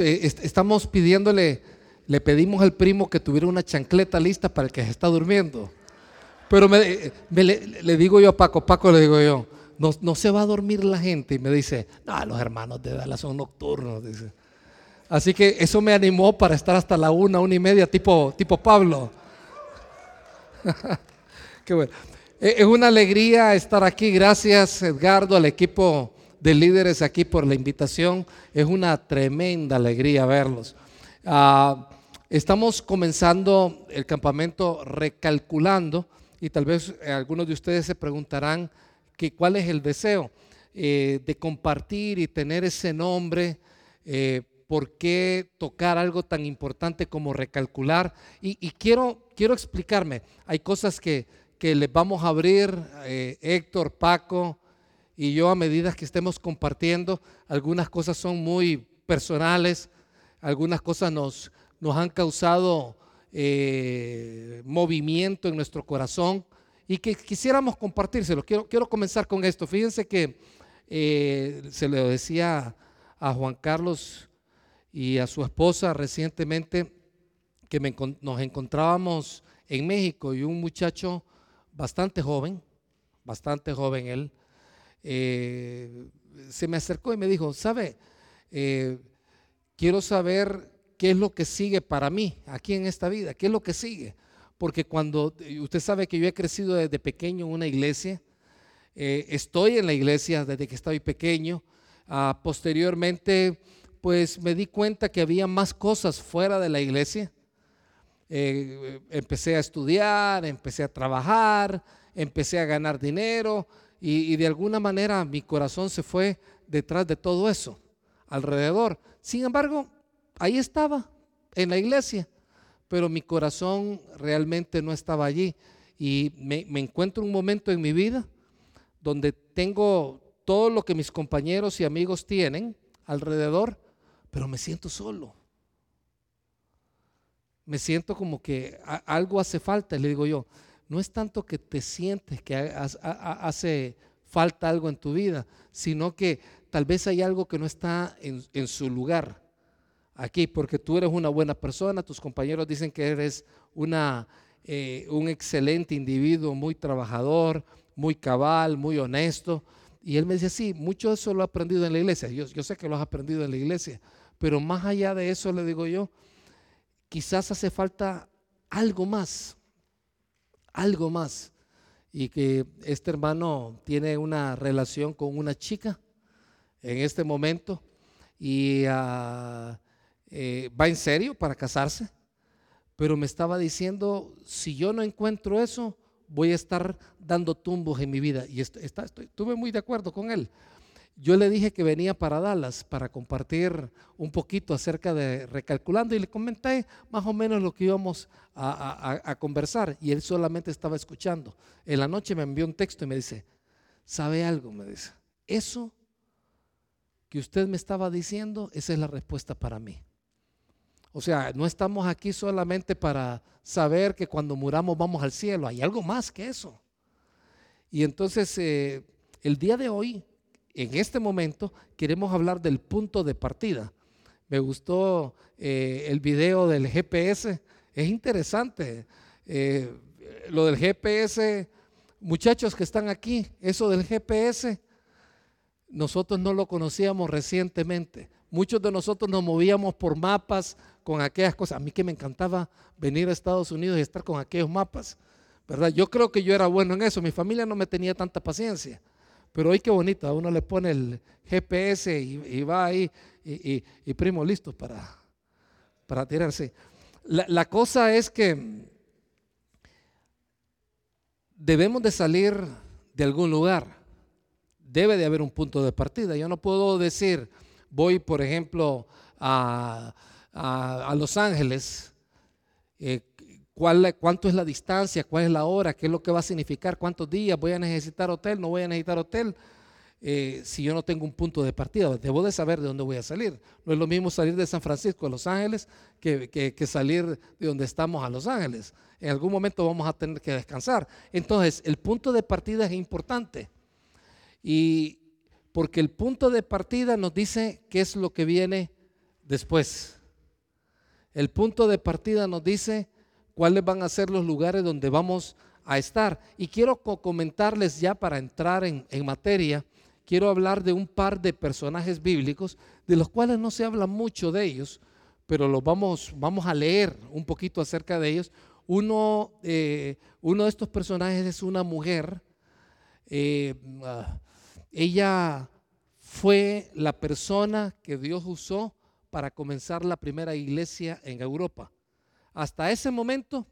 estamos, eh, estamos pidiéndole, le pedimos al primo que tuviera una chancleta lista para el que se está durmiendo. Pero me, le, digo yo a Paco, Paco le digo yo, no, no, se va a dormir la gente. Y me dice, no, los hermanos de Dallas son nocturnos. Dice. Así que eso me animó para estar hasta la una, una y media, tipo, tipo Pablo. Qué bueno. Eh, es una alegría estar aquí. Gracias, Edgardo, al equipo de líderes aquí por la invitación. Es una tremenda alegría verlos. Ah, estamos comenzando el campamento recalculando y tal vez algunos de ustedes se preguntarán que cuál es el deseo eh, de compartir y tener ese nombre. Eh, ¿Por qué tocar algo tan importante como recalcular? Y, quiero, quiero explicarme. Hay cosas que, que les vamos a abrir, eh, Héctor, Paco, y yo a medida que estemos compartiendo, algunas cosas son muy personales, algunas cosas nos, nos han causado eh, movimiento en nuestro corazón y que quisiéramos compartírselo. Quiero, quiero comenzar con esto. Fíjense que eh, se le decía a Juan Carlos y a su esposa recientemente que nos encontrábamos en México y un muchacho bastante joven, bastante joven él, eh, se me acercó y me dijo, ¿sabe? Eh, quiero saber qué es lo que sigue para mí aquí en esta vida, qué es lo que sigue. Porque cuando usted sabe que yo he crecido desde pequeño en una iglesia, eh, estoy en la iglesia desde que estoy pequeño, ah, posteriormente pues me di cuenta que había más cosas fuera de la iglesia. empecé a estudiar, empecé a trabajar, empecé a ganar dinero, y, de alguna manera mi corazón se fue detrás de todo eso, alrededor. Sin embargo, ahí estaba, en la iglesia, pero mi corazón realmente no estaba allí. Y me, encuentro un momento en mi vida donde tengo todo lo que mis compañeros y amigos tienen alrededor, pero me siento solo. Me siento como que algo hace falta. Le digo yo, no es tanto que te sientes que hace falta algo en tu vida, sino que tal vez hay algo que no está en, su lugar aquí, porque tú eres una buena persona, tus compañeros dicen que eres una, eh, un excelente individuo, muy trabajador, muy cabal, muy honesto. Y él me dice, sí, mucho de eso lo he aprendido en la iglesia. Yo, yo sé que lo has aprendido en la iglesia, pero más allá de eso le digo yo, quizás hace falta algo más algo más. Y que este hermano tiene una relación con una chica en este momento y ah, eh, va en serio para casarse, pero me estaba diciendo, si yo no encuentro eso, voy a estar dando tumbos en mi vida. Y está, estuve muy de acuerdo con él. Yo le dije que venía para Dallas para compartir un poquito acerca de recalculando y le comenté más o menos lo que íbamos a, conversar y él solamente estaba escuchando. En la noche me envió un texto y me dice, ¿sabe algo? Me dice, eso que usted me estaba diciendo, esa es la respuesta para mí. O sea, no estamos aquí solamente para saber que cuando muramos vamos al cielo, hay algo más que eso. Y entonces, eh, el día de hoy en este momento queremos hablar del punto de partida. Me gustó eh, el video del GPS, es interesante. Eh, lo del GPS, muchachos que están aquí, eso del GPS, nosotros no lo conocíamos recientemente. Muchos de nosotros nos movíamos por mapas con aquellas cosas. A mí que me encantaba venir a Estados Unidos y estar con aquellos mapas. ¿verdad? Yo creo que yo era bueno en eso. Mi familia no me tenía tanta paciencia. Pero hoy qué bonito, a uno le pone el GPS y, va ahí y, primo listo para, para tirarse. La, la cosa es que debemos de salir de algún lugar. Debe de haber un punto de partida. Yo no puedo decir, voy por ejemplo a, a, Los Ángeles, eh, cuánto es la distancia, cuál es la hora, qué es lo que va a significar, cuántos días voy a necesitar hotel, no voy a necesitar hotel. Eh, si yo no tengo un punto de partida, debo de saber de dónde voy a salir. No es lo mismo salir de San Francisco a Los Ángeles que, que salir de donde estamos a Los Ángeles. En algún momento vamos a tener que descansar. Entonces, el punto de partida es importante. Y porque el punto de partida nos dice qué es lo que viene después. El punto de partida nos dice cuáles van a ser los lugares donde vamos a estar. Y quiero comentarles ya para entrar en, materia, quiero hablar de un par de personajes bíblicos, de los cuales no se habla mucho de ellos, pero los vamos, vamos a leer un poquito acerca de ellos. Uno, eh, uno de estos personajes es una mujer. Eh, ah, ella fue la persona que Dios usó para comenzar la primera iglesia en Europa. Hasta ese momento,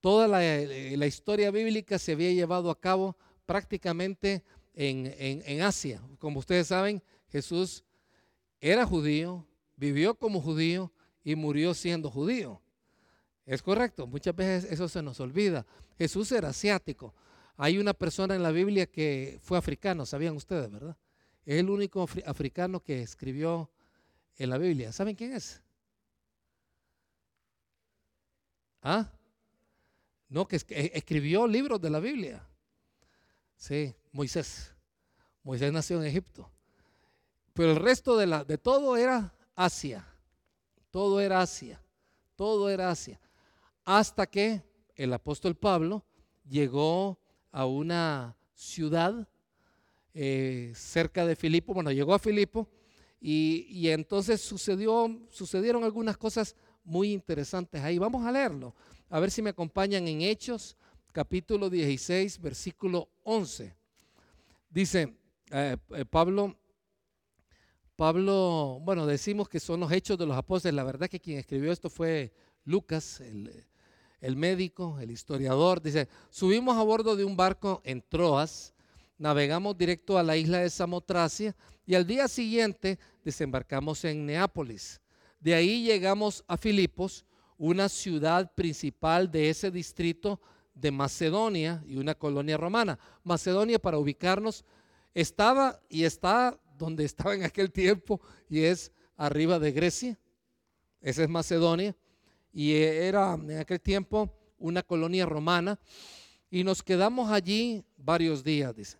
toda la, historia bíblica se había llevado a cabo prácticamente en, Asia. Como ustedes saben, Jesús era judío, vivió como judío y murió siendo judío. Es correcto, muchas veces eso se nos olvida. Jesús era asiático. Hay una persona en la Biblia que fue africano, sabían ustedes, ¿verdad? Es el único africano que escribió en la Biblia. ¿Saben quién es? ¿Ah? No, que escribió libros de la Biblia. Sí, Moisés. Moisés nació en Egipto. Pero el resto de, la, de todo era Asia. Todo era Asia. Todo era Asia. Hasta que el apóstol Pablo llegó a una ciudad eh, cerca de Filipo, bueno, llegó a Filipo y, entonces sucedió, sucedieron algunas cosas muy interesantes ahí. Vamos a leerlo, a ver si me acompañan en Hechos, capítulo 16, versículo 11. Dice eh, eh, Pablo, Pablo, bueno, decimos que son los hechos de los apóstoles, la verdad que quien escribió esto fue Lucas, el, el médico, el historiador, dice, subimos a bordo de un barco en Troas, navegamos directo a la isla de Samotracia y al día siguiente desembarcamos en Neápolis. De ahí llegamos a Filipos, una ciudad principal de ese distrito de Macedonia y una colonia romana. Macedonia, para ubicarnos, estaba y está donde estaba en aquel tiempo y es arriba de Grecia. Esa es Macedonia. Y era en aquel tiempo una colonia romana. Y nos quedamos allí varios días, dice.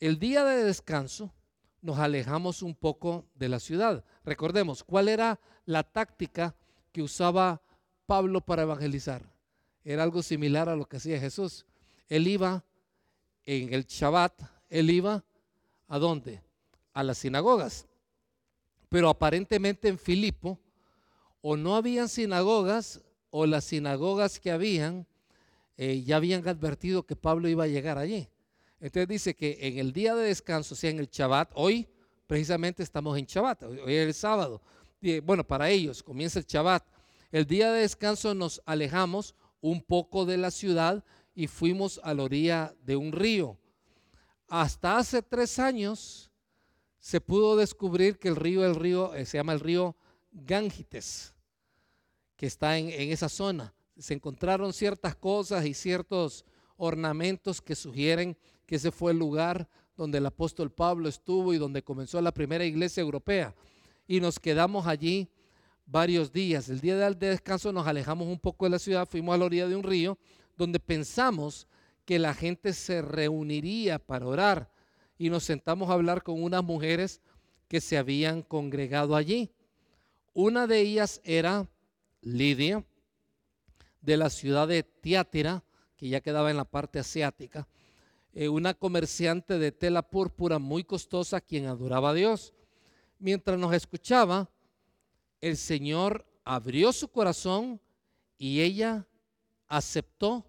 El día de descanso nos alejamos un poco de la ciudad. Recordemos, ¿cuál era la táctica que usaba Pablo para evangelizar? Era algo similar a lo que hacía Jesús. Él iba en el Shabbat, él iba a dónde? A las sinagogas. Pero aparentemente en Filipo o no habían sinagogas o las sinagogas que habían eh, ya habían advertido que Pablo iba a llegar allí. Entonces dice que en el día de descanso, o sea, en el Shabbat, hoy precisamente estamos en Shabbat, hoy es el sábado. Bueno, para ellos comienza el Shabbat. El día de descanso nos alejamos un poco de la ciudad y fuimos a la orilla de un río. Hasta hace tres años se pudo descubrir que el río, el río eh, se llama el río Gangites, que está en, en esa zona. Se encontraron ciertas cosas y ciertos ornamentos que sugieren que ese fue el lugar donde el apóstol Pablo estuvo y donde comenzó la primera iglesia europea. Y nos quedamos allí varios días. El día del descanso nos alejamos un poco de la ciudad, fuimos a la orilla de un río donde pensamos que la gente se reuniría para orar y nos sentamos a hablar con unas mujeres que se habían congregado allí. Una de ellas era Lidia, de la ciudad de Tiátira, que ya quedaba en la parte asiática. Eh, una comerciante de tela púrpura muy costosa quien adoraba a Dios. Mientras nos escuchaba, el Señor abrió su corazón y ella aceptó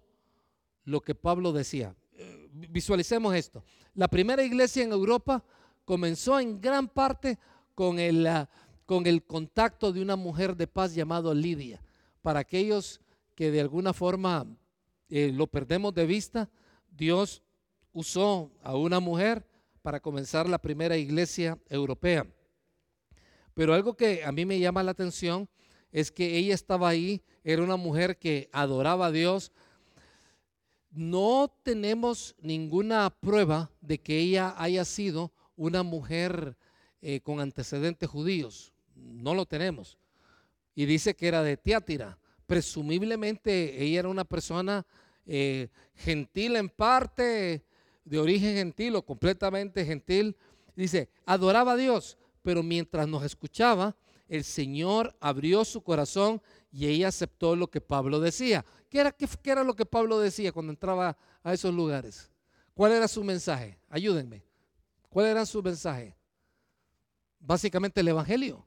lo que Pablo decía. Eh, visualicemos esto. La primera iglesia en Europa comenzó en gran parte con el, ah, con el contacto de una mujer de paz llamada Lidia. Para aquellos que de alguna forma eh, lo perdemos de vista, Dios usó a una mujer para comenzar la primera iglesia europea. Pero algo que a mí me llama la atención es que ella estaba ahí, era una mujer que adoraba a Dios. No tenemos ninguna prueba de que ella haya sido una mujer eh, con antecedentes judíos. No lo tenemos. Y dice que era de Tiátira. Presumiblemente ella era una persona eh, gentil en parte, de origen gentil o completamente gentil, dice, adoraba a Dios, pero mientras nos escuchaba, el Señor abrió su corazón y ella aceptó lo que Pablo decía. ¿Qué era, qué, era lo que Pablo decía cuando entraba a esos lugares? ¿Cuál era su mensaje? Ayúdenme. ¿Cuál era su mensaje? Básicamente el Evangelio.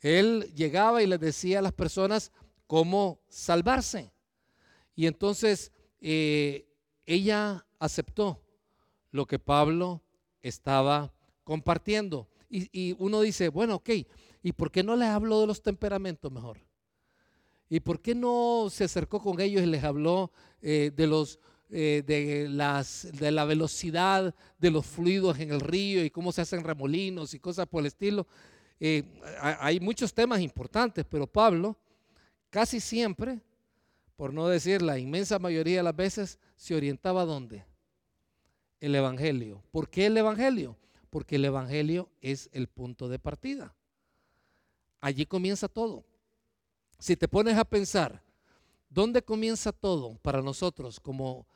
Él llegaba y les decía a las personas cómo salvarse. Y entonces eh, ella aceptó lo que Pablo estaba compartiendo. Y, uno dice, bueno, ok, ¿y por qué no les habló de los temperamentos mejor? ¿Y por qué no se acercó con ellos y les habló eh, de los eh, de, las, de la velocidad de los fluidos en el río y cómo se hacen remolinos y cosas por el estilo? Eh, hay muchos temas importantes, pero Pablo casi siempre, por no decir la inmensa mayoría de las veces, se orientaba a dónde? El Evangelio. ¿Por qué el Evangelio? Porque el Evangelio es el punto de partida. Allí comienza todo. Si te pones a pensar, ¿dónde comienza todo para nosotros como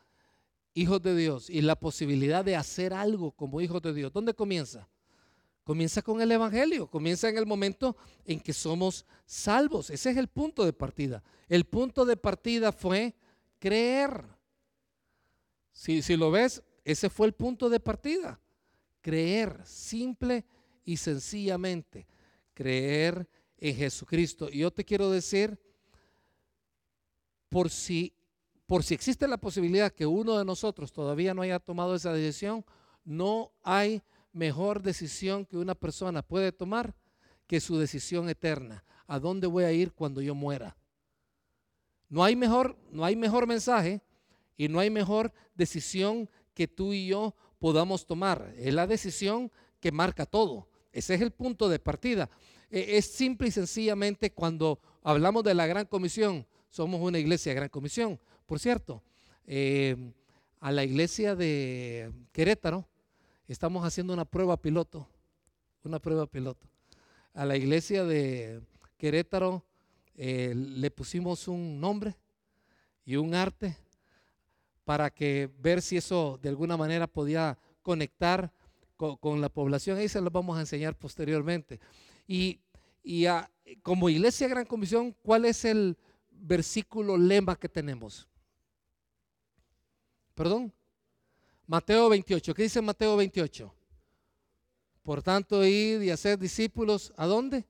hijos de Dios y la posibilidad de hacer algo como hijos de Dios? ¿Dónde comienza? Comienza con el Evangelio, comienza en el momento en que somos salvos. Ese es el punto de partida. El punto de partida fue creer. Si, si lo ves, ese fue el punto de partida creer, simple y sencillamente, creer en Jesucristo. Y yo te quiero decir, por si, por si existe la posibilidad que uno de nosotros todavía no haya tomado esa decisión, no hay mejor decisión que una persona puede tomar que su decisión eterna. ¿A dónde voy a ir cuando yo muera? No hay mejor, no hay mejor mensaje y no hay mejor decisión que tú y yo podamos tomar. Es la decisión que marca todo. Ese es el punto de partida. E, es simple y sencillamente cuando hablamos de la gran comisión, somos una iglesia de gran comisión. Por cierto, eh, a la iglesia de Querétaro estamos haciendo una prueba piloto, una prueba piloto. A la iglesia de Querétaro eh, le pusimos un nombre y un arte para que ver si eso de alguna manera podía conectar con, la población. Ahí se lo vamos a enseñar posteriormente. Y, como Iglesia Gran Comisión, ¿cuál es el versículo lema que tenemos? Perdón. Mateo 28. ¿Qué dice Mateo 28? Por tanto, ir y hacer discípulos, ¿a dónde?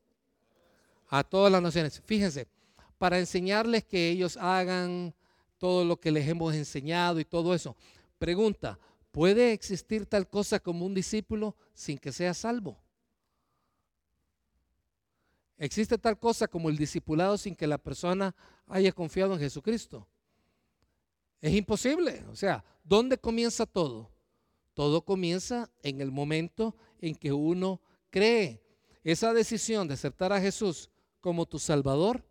A todas las naciones. Fíjense, para enseñarles que ellos hagan todo lo que les hemos enseñado y todo eso. Pregunta, ¿puede existir tal cosa como un discípulo sin que sea salvo? ¿Existe tal cosa como el discipulado sin que la persona haya confiado en Jesucristo? Es imposible. O sea, ¿dónde comienza todo? Todo comienza en el momento en que uno cree. Esa decisión de aceptar a Jesús como tu Salvador,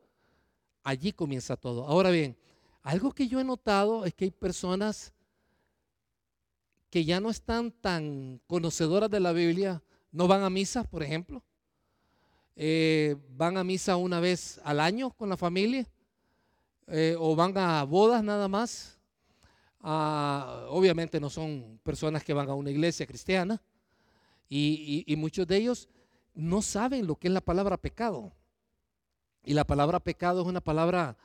allí comienza todo. Ahora bien, algo que yo he notado es que hay personas que ya no están tan conocedoras de la Biblia, no van a misa, por ejemplo, eh, van a misa una vez al año con la familia, eh, o van a bodas nada más. Ah, obviamente no son personas que van a una iglesia cristiana, y muchos de ellos no saben lo que es la palabra pecado. Y la palabra pecado es una palabra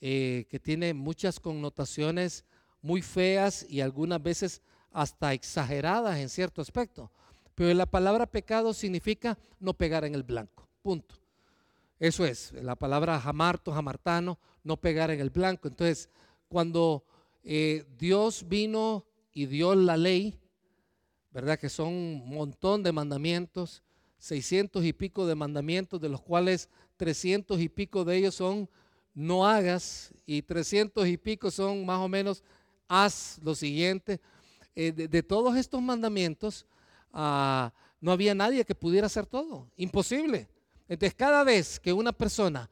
eh, que tiene muchas connotaciones muy feas y algunas veces hasta exageradas en cierto aspecto. Pero la palabra pecado significa no pegar en el blanco, punto. Eso es, la palabra jamarto, jamartano, no pegar en el blanco. Entonces, cuando eh, Dios vino y dio la ley, ¿verdad? Que son un montón de mandamientos, 600 y pico de mandamientos, de los cuales 300 y pico de ellos son no hagas, y 300 y pico son más o menos, haz lo siguiente. Eh, de, todos estos mandamientos, ah, no había nadie que pudiera hacer todo, imposible. Entonces, cada vez que una persona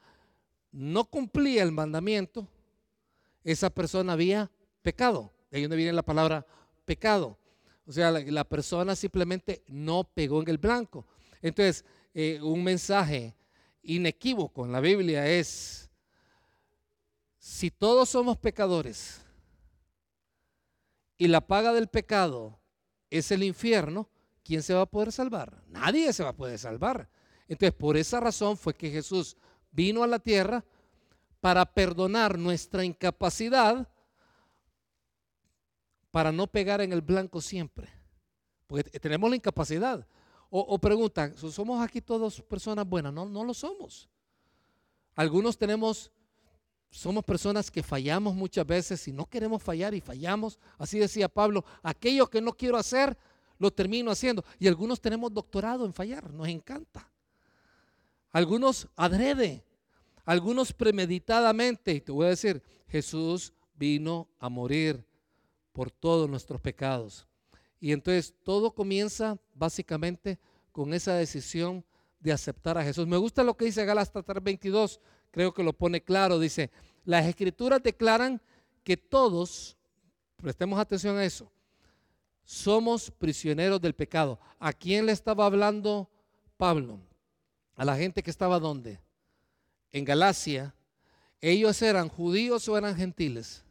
no cumplía el mandamiento, esa persona había pecado. De ahí donde viene la palabra pecado. O sea, la, persona simplemente no pegó en el blanco. Entonces, eh, un mensaje inequívoco en la Biblia es, si todos somos pecadores y la paga del pecado es el infierno, ¿quién se va a poder salvar? Nadie se va a poder salvar. Entonces, por esa razón fue que Jesús vino a la tierra para perdonar nuestra incapacidad para no pegar en el blanco siempre. Porque tenemos la incapacidad. O, pregunta, ¿somos aquí todos personas buenas? No, no lo somos. Algunos tenemos, somos personas que fallamos muchas veces y no queremos fallar y fallamos. Así decía Pablo, aquello que no quiero hacer, lo termino haciendo. Y algunos tenemos doctorado en fallar, nos encanta. Algunos adrede, algunos premeditadamente. Y te voy a decir, Jesús vino a morir por todos nuestros pecados. Y entonces todo comienza básicamente con esa decisión de aceptar a Jesús. Me gusta lo que dice Gálatas 3:22, creo que lo pone claro. Dice, las escrituras declaran que todos, prestemos atención a eso, somos prisioneros del pecado. ¿A quién le estaba hablando Pablo? A la gente que estaba donde? En Galacia. ¿Ellos eran judíos o eran gentiles?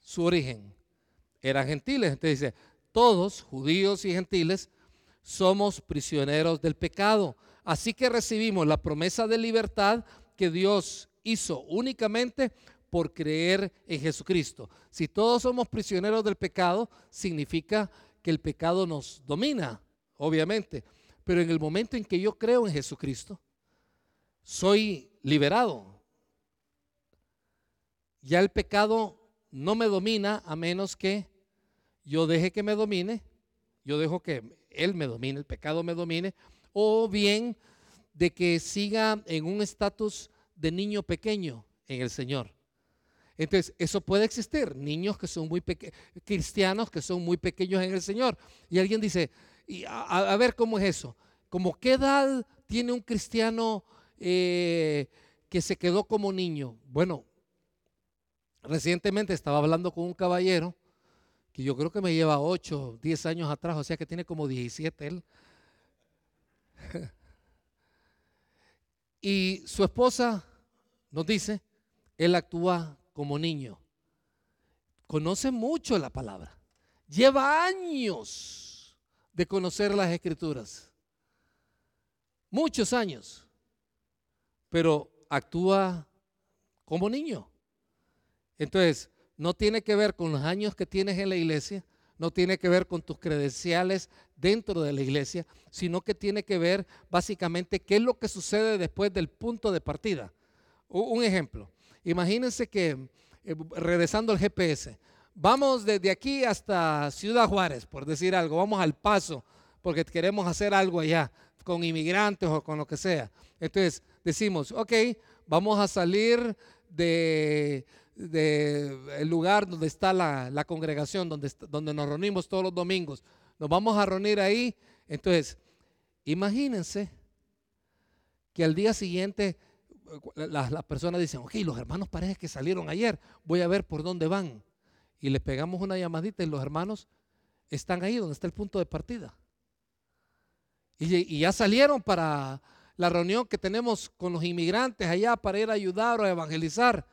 Su origen. Eran gentiles. Entonces dice, todos, judíos y gentiles, somos prisioneros del pecado. Así que recibimos la promesa de libertad que Dios hizo únicamente por creer en Jesucristo. Si todos somos prisioneros del pecado, significa que el pecado nos domina, obviamente. Pero en el momento en que yo creo en Jesucristo, soy liberado. Ya el pecado no me domina a menos que yo deje que me domine, yo dejo que Él me domine, el pecado me domine, o bien de que siga en un estatus de niño pequeño en el Señor. Entonces, eso puede existir. Niños que son muy pequeños, cristianos que son muy pequeños en el Señor. Y alguien dice, a, ver cómo es eso. ¿Como qué edad tiene un cristiano eh, que se quedó como niño? Bueno, recientemente estaba hablando con un caballero que yo creo que me lleva 8, 10 años atrás, o sea que tiene como 17 él. Y su esposa nos dice, él actúa como niño. Conoce mucho la palabra. Lleva años de conocer las escrituras. Muchos años. Pero actúa como niño. Entonces, no tiene que ver con los años que tienes en la iglesia, no tiene que ver con tus credenciales dentro de la iglesia, sino que tiene que ver básicamente qué es lo que sucede después del punto de partida. Un ejemplo, Imagínense que, eh, regresando al GPS, vamos desde aquí hasta Ciudad Juárez, por decir algo, vamos al paso, porque queremos hacer algo allá, con inmigrantes o con lo que sea. Entonces decimos, ok, vamos a salir de, el lugar donde está la, congregación, donde, donde nos reunimos todos los domingos. Nos vamos a reunir ahí. Entonces, imagínense que al día siguiente las, personas dicen, ok, los hermanos parece que salieron ayer, voy a ver por dónde van. Y le pegamos una llamadita y los hermanos están ahí donde está el punto de partida. Y, ya salieron para la reunión que tenemos con los inmigrantes allá para ir a ayudar o a evangelizar.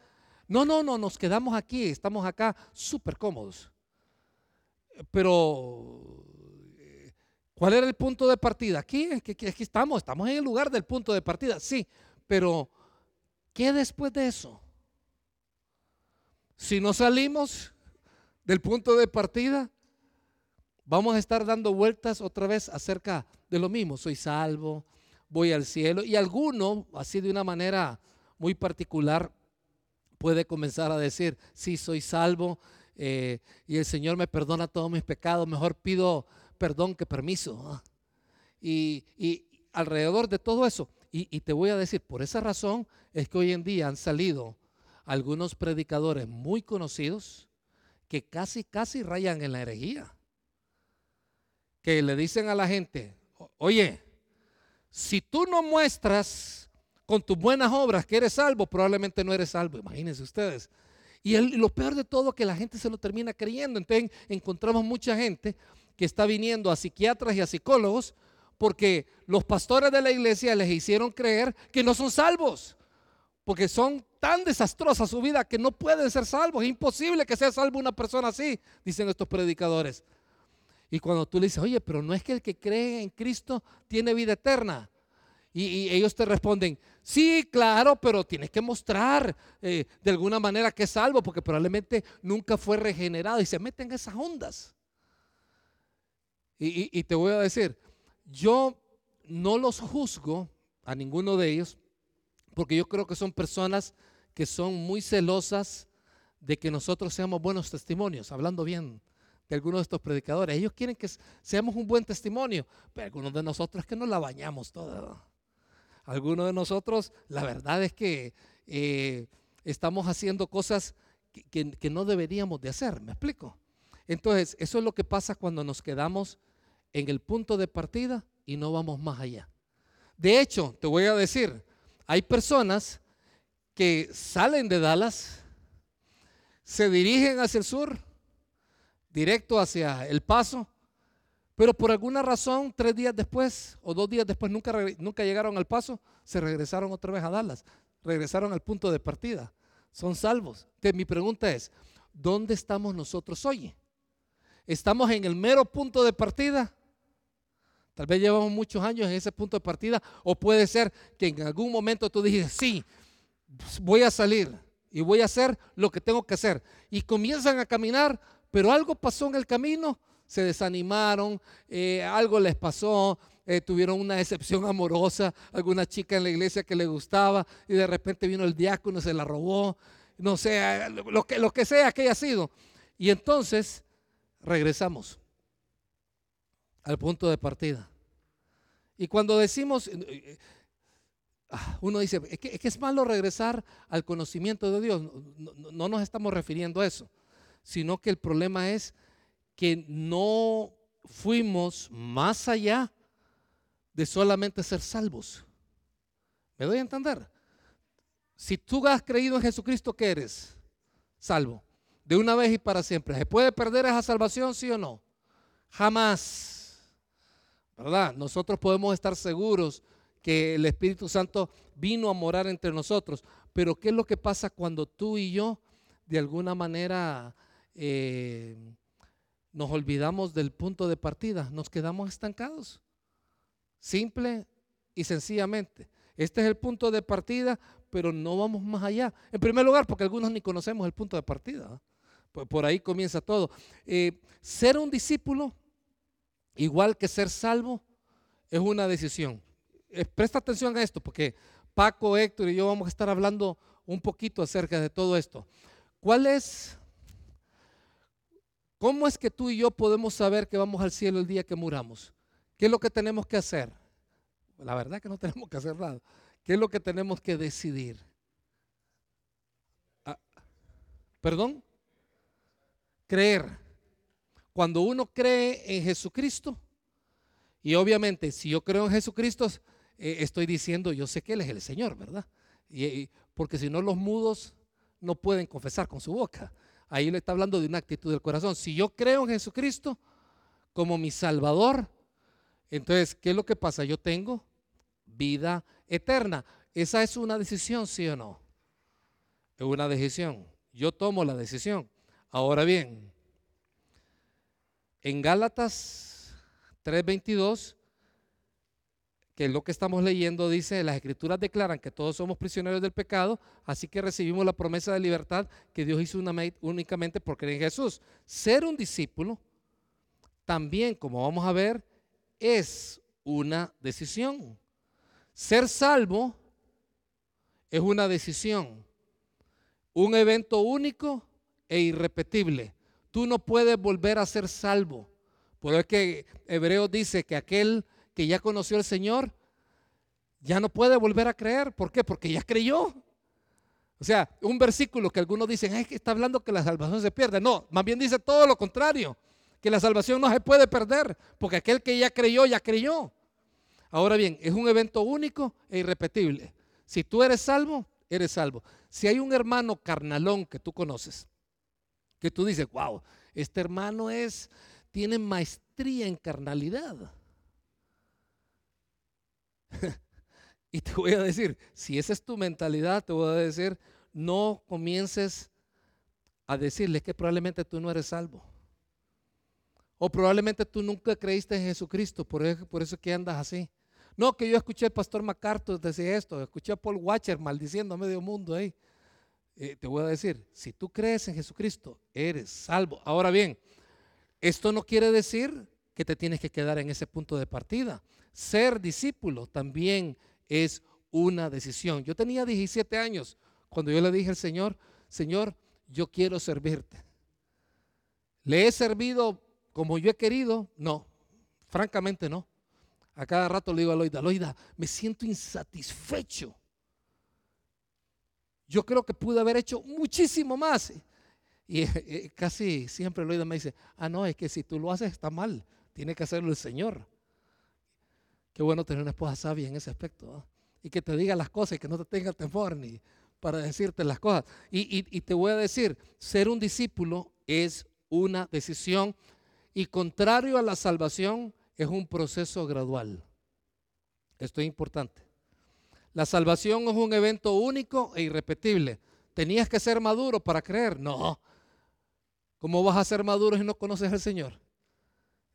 No, no, no, nos quedamos aquí, estamos acá súper cómodos. Pero, ¿cuál era el punto de partida? Aquí, aquí, aquí estamos, estamos en el lugar del punto de partida, sí, pero ¿Qué después de eso? Si no salimos del punto de partida, vamos a estar dando vueltas otra vez acerca de lo mismo. Soy salvo, voy al cielo. Y alguno, así de una manera muy particular, puede comenzar a decir, sí, soy salvo eh, y el Señor me perdona todos mis pecados, mejor pido perdón que permiso. Y, y alrededor de todo eso, y, te voy a decir, por esa razón es que hoy en día han salido algunos predicadores muy conocidos que casi, casi rayan en la herejía. Que le dicen a la gente, oye, si tú no muestras con tus buenas obras que eres salvo, probablemente no eres salvo. Imagínense ustedes. Y lo peor de todo es que la gente se lo termina creyendo. Entonces encontramos mucha gente que está viniendo a psiquiatras y a psicólogos porque los pastores de la iglesia les hicieron creer que no son salvos, porque son tan desastrosas su vida que no pueden ser salvos. Es imposible que sea salvo una persona así, dicen estos predicadores. Y cuando tú le dices, oye, pero no es que el que cree en Cristo tiene vida eterna. Y, ellos te responden, sí, claro, pero tienes que mostrar eh, de alguna manera que es salvo, porque probablemente nunca fue regenerado y se meten en esas ondas. Y, y te voy a decir, yo no los juzgo a ninguno de ellos, porque yo creo que son personas que son muy celosas de que nosotros seamos buenos testimonios, hablando bien de algunos de estos predicadores. Ellos quieren que seamos un buen testimonio, pero algunos de nosotros es que nos la bañamos toda. Algunos de nosotros, la verdad es que eh, estamos haciendo cosas que, no deberíamos de hacer, ¿me explico? Entonces, eso es lo que pasa cuando nos quedamos en el punto de partida y no vamos más allá. De hecho, te voy a decir, hay personas que salen de Dallas, se dirigen hacia el sur, directo hacia El Paso, pero por alguna razón, tres días después o dos días después, nunca, nunca llegaron al paso, se regresaron otra vez a Dallas, regresaron al punto de partida. Son salvos. Entonces, mi pregunta es, ¿dónde estamos nosotros hoy? ¿Estamos en el mero punto de partida? Tal vez llevamos muchos años en ese punto de partida, o puede ser que en algún momento tú dijiste, sí, voy a salir y voy a hacer lo que tengo que hacer. Y comienzan a caminar, pero algo pasó en el camino se desanimaron, eh, algo les pasó, eh, tuvieron una decepción amorosa, alguna chica en la iglesia que le gustaba y de repente vino el diácono, se la robó, no sé, lo que, lo que sea que haya sido. Y entonces regresamos al punto de partida. Y cuando decimos, eh, ah, uno dice, es que, es malo regresar al conocimiento de Dios. no, nos estamos refiriendo a eso, sino que el problema es que no fuimos más allá de solamente ser salvos. ¿Me doy a entender? Si tú has creído en Jesucristo, ¿qué eres? Salvo. De una vez y para siempre. ¿Se puede perder esa salvación, sí o no? Jamás. ¿Verdad? Nosotros podemos estar seguros que el Espíritu Santo vino a morar entre nosotros. Pero ¿qué es lo que pasa cuando tú y yo, de alguna manera, eh, nos olvidamos del punto de partida, nos quedamos estancados. Simple y sencillamente. Este es el punto de partida, pero no vamos más allá. En primer lugar, porque algunos ni conocemos el punto de partida. Por, ahí comienza todo. Eh, ser un discípulo, igual que ser salvo, es una decisión. Eh, presta atención a esto, porque Paco, Héctor y yo vamos a estar hablando un poquito acerca de todo esto. ¿Cuál es ¿Cómo es que tú y yo podemos saber que vamos al cielo el día que muramos? ¿Qué es lo que tenemos que hacer? La verdad que no tenemos que hacer nada. ¿Qué es lo que tenemos que decidir? Ah, ¿Perdón? Creer. Cuando uno cree en Jesucristo, y obviamente si yo creo en Jesucristo, eh, estoy diciendo, yo sé que Él es el Señor, ¿verdad? y, porque si no, los mudos no pueden confesar con su boca. Ahí le está hablando de una actitud del corazón. Si yo creo en Jesucristo como mi Salvador, entonces, ¿qué es lo que pasa? Yo tengo vida eterna. Esa es una decisión, sí o no. Es una decisión. Yo tomo la decisión. Ahora bien, en Gálatas 3:22 que es lo que estamos leyendo, dice, las escrituras declaran que todos somos prisioneros del pecado, así que recibimos la promesa de libertad que Dios hizo únicamente por creer en Jesús. Ser un discípulo, también, como vamos a ver, es una decisión. Ser salvo es una decisión, un evento único e irrepetible. Tú no puedes volver a ser salvo. Por eso que Hebreos dice que aquel que ya conoció al Señor, ya no puede volver a creer. ¿Por qué? Porque ya creyó. O sea, un versículo que algunos dicen, es que está hablando que la salvación se pierde. No, más bien dice todo lo contrario, que la salvación no se puede perder, porque aquel que ya creyó, ya creyó. Ahora bien, es un evento único e irrepetible. Si tú eres salvo, eres salvo. Si hay un hermano carnalón que tú conoces, que tú dices, wow, este hermano es, tiene maestría en carnalidad. y te voy a decir, si esa es tu mentalidad, te voy a decir, no comiences a decirle que probablemente tú no eres salvo. O probablemente tú nunca creíste en Jesucristo, por eso, por eso que andas así. No, que yo escuché al pastor MacArthur decir esto, escuché a Paul Watcher maldiciendo a medio mundo ahí. Eh, te voy a decir, si tú crees en Jesucristo, eres salvo. Ahora bien, esto no quiere decir que te tienes que quedar en ese punto de partida. Ser discípulo también es una decisión. Yo tenía 17 años cuando yo le dije al Señor, Señor, yo quiero servirte. ¿Le he servido como yo he querido? No, francamente no. A cada rato le digo a Loida, Loida, me siento insatisfecho. Yo creo que pude haber hecho muchísimo más. Y eh, casi siempre Loida me dice, ah, no, es que si tú lo haces está mal, tiene que hacerlo el Señor. Qué bueno tener una esposa sabia en ese aspecto. Y que te diga las cosas y que no te tenga temor ni para decirte las cosas. Y, y te voy a decir, ser un discípulo es una decisión y contrario a la salvación, es un proceso gradual. Esto es importante. La salvación es un evento único e irrepetible. ¿Tenías que ser maduro para creer? No. ¿Cómo vas a ser maduro si no conoces al Señor?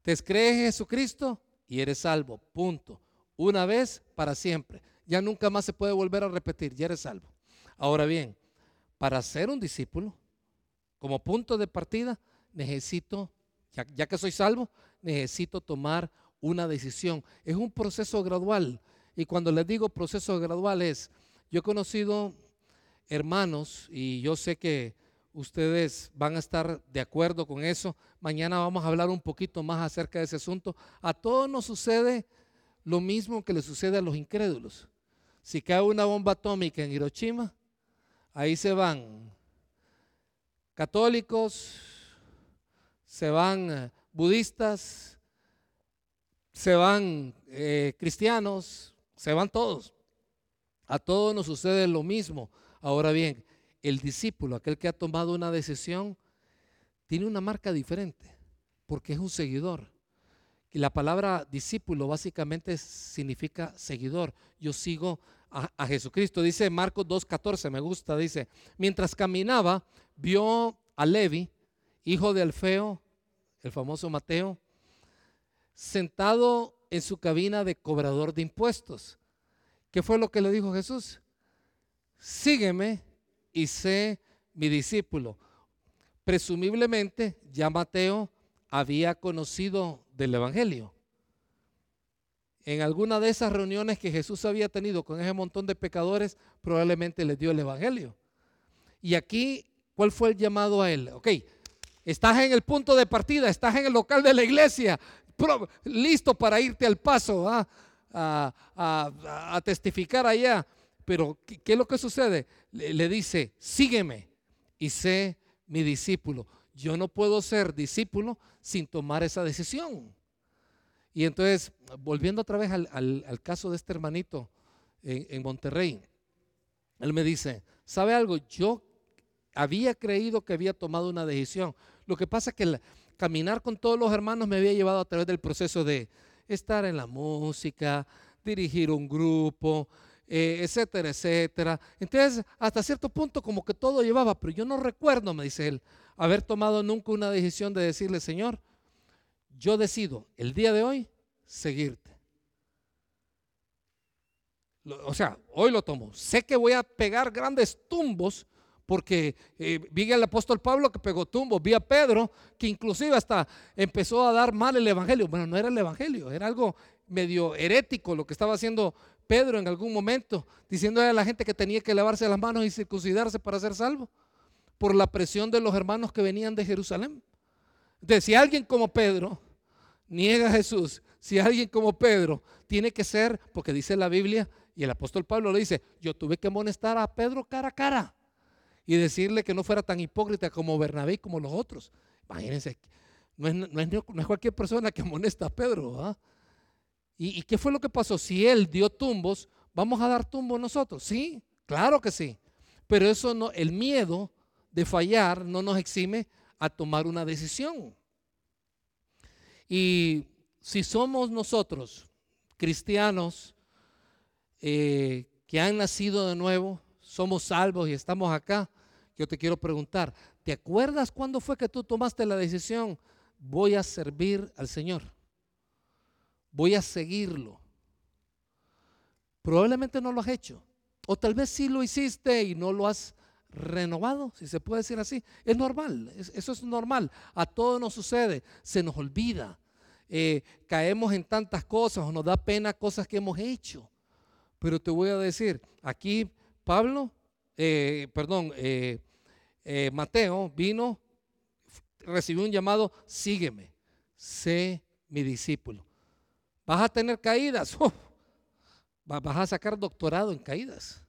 Te crees en Jesucristo y eres salvo. Punto. Una vez para siempre. Ya nunca más se puede volver a repetir. Ya eres salvo. Ahora bien, para ser un discípulo, como punto de partida, necesito, ya, que soy salvo, necesito tomar una decisión. Es un proceso gradual. Y cuando les digo proceso gradual es, yo he conocido hermanos y yo sé que ustedes van a estar de acuerdo con eso. Mañana vamos a hablar un poquito más acerca de ese asunto. A todos nos sucede lo mismo que le sucede a los incrédulos. Si cae una bomba atómica en Hiroshima, ahí se van católicos, se van eh, budistas, se van eh, cristianos, se van todos. A todos nos sucede lo mismo. Ahora bien, el discípulo, aquel que ha tomado una decisión, tiene una marca diferente, porque es un seguidor. Y la palabra discípulo básicamente significa seguidor. Yo sigo a, Jesucristo. Dice Marcos 2.14, me gusta, dice, mientras caminaba, vio a Levi, hijo de Alfeo, el famoso Mateo, sentado en su cabina de cobrador de impuestos. ¿Qué fue lo que le dijo Jesús? Sígueme y sé mi discípulo. Presumiblemente ya Mateo había conocido del Evangelio. En alguna de esas reuniones que Jesús había tenido con ese montón de pecadores, probablemente les dio el Evangelio. Y aquí, ¿cuál fue el llamado a él? Ok, Estás en el punto de partida, estás en el local de la iglesia, listo para irte al paso ¿ah? a, testificar allá. Pero, ¿qué, es lo que sucede? Le, dice, sígueme y sé mi discípulo. Yo no puedo ser discípulo sin tomar esa decisión. Y entonces, volviendo otra vez al, caso de este hermanito en, Monterrey, él me dice, ¿sabe algo? Yo había creído que había tomado una decisión. Lo que pasa es que caminar con todos los hermanos me había llevado a través del proceso de estar en la música, dirigir un grupo, eh, etcétera, etcétera. Entonces, hasta cierto punto como que todo llevaba, pero yo no recuerdo, me dice él, haber tomado nunca una decisión de decirle, Señor, yo decido el día de hoy seguirte. O sea, hoy lo tomo. Sé que voy a pegar grandes tumbos porque eh, vi al apóstol Pablo que pegó tumbos, vi a Pedro que inclusive hasta empezó a dar mal el evangelio. Bueno, no era el evangelio, era algo medio herético lo que estaba haciendo Pedro en algún momento, diciendo a la gente que tenía que lavarse las manos y circuncidarse para ser salvo, por la presión de los hermanos que venían de Jerusalén. Entonces, si alguien como Pedro niega a Jesús, si alguien como Pedro tiene que ser, porque dice la Biblia, y el apóstol Pablo le dice, yo tuve que amonestar a Pedro cara a cara y decirle que no fuera tan hipócrita como Bernabé y como los otros. Imagínense, no es, cualquier persona que amonesta a Pedro. ¿ah? ¿Y, qué fue lo que pasó? Si él dio tumbos, ¿vamos a dar tumbos nosotros? Sí, claro que sí. Pero eso no, el miedo de fallar no nos exime a tomar una decisión. Y si somos nosotros, cristianos, eh, que han nacido de nuevo, somos salvos y estamos acá, yo te quiero preguntar, ¿te acuerdas cuándo fue que tú tomaste la decisión voy a servir al Señor, voy a seguirlo. Probablemente no lo has hecho, o tal vez sí lo hiciste y no lo has renovado, si se puede decir así. Es normal, eso es normal. A todos nos sucede, se nos olvida. Eh, caemos en tantas cosas o nos da pena cosas que hemos hecho. Pero te voy a decir, aquí Pablo, eh, perdón, eh, Mateo vino, recibió un llamado, sígueme, sé mi discípulo. Vas a tener caídas, vas a sacar doctorado en caídas,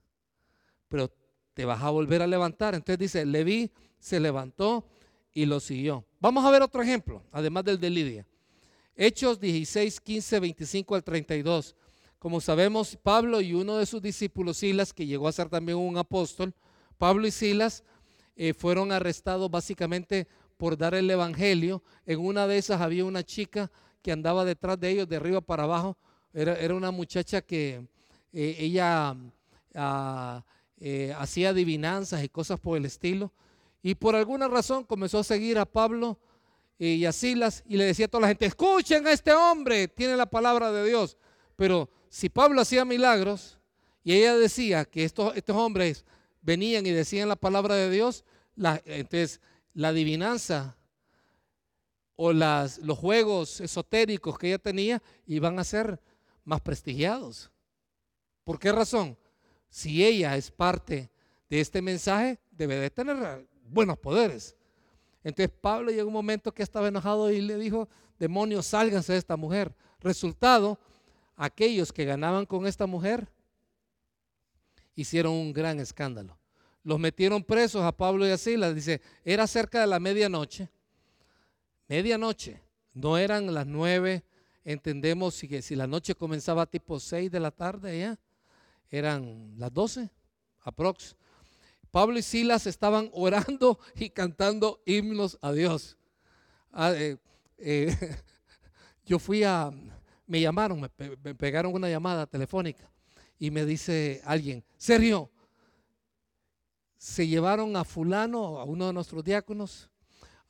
pero te vas a volver a levantar. Entonces dice, Leví se levantó y lo siguió. Vamos a ver otro ejemplo, además del de Lidia. Hechos 16, 15, 25 al 32. Como sabemos, Pablo y uno de sus discípulos, Silas, que llegó a ser también un apóstol, Pablo y Silas eh, fueron arrestados básicamente por dar el evangelio. En una de esas había una chica que andaba detrás de ellos, de arriba para abajo. Era, una muchacha que eh, ella ah, eh, hacía adivinanzas y cosas por el estilo. Y por alguna razón comenzó a seguir a Pablo y a Silas y le decía a toda la gente, escuchen a este hombre, tiene la palabra de Dios. Pero si Pablo hacía milagros y ella decía que estos, estos hombres venían y decían la palabra de Dios, entonces la adivinanza o las, los juegos esotéricos que ella tenía iban a ser más prestigiados. ¿Por qué razón? si ella es parte de este mensaje, debe de tener buenos poderes. Entonces Pablo llegó un momento que estaba enojado y le dijo, demonios, sálganse de esta mujer. Resultado, aquellos que ganaban con esta mujer hicieron un gran escándalo. Los metieron presos a Pablo y a Silas. Dice, era cerca de la medianoche. Medianoche. No eran las nueve. Entendemos que si la noche comenzaba tipo seis de la tarde ya eran las 12, aprox. Pablo y Silas estaban orando y cantando himnos a Dios. Ah, eh, eh, yo fui a, me llamaron, me, pegaron una llamada telefónica y me dice alguien, Sergio, se llevaron a fulano, a uno de nuestros diáconos,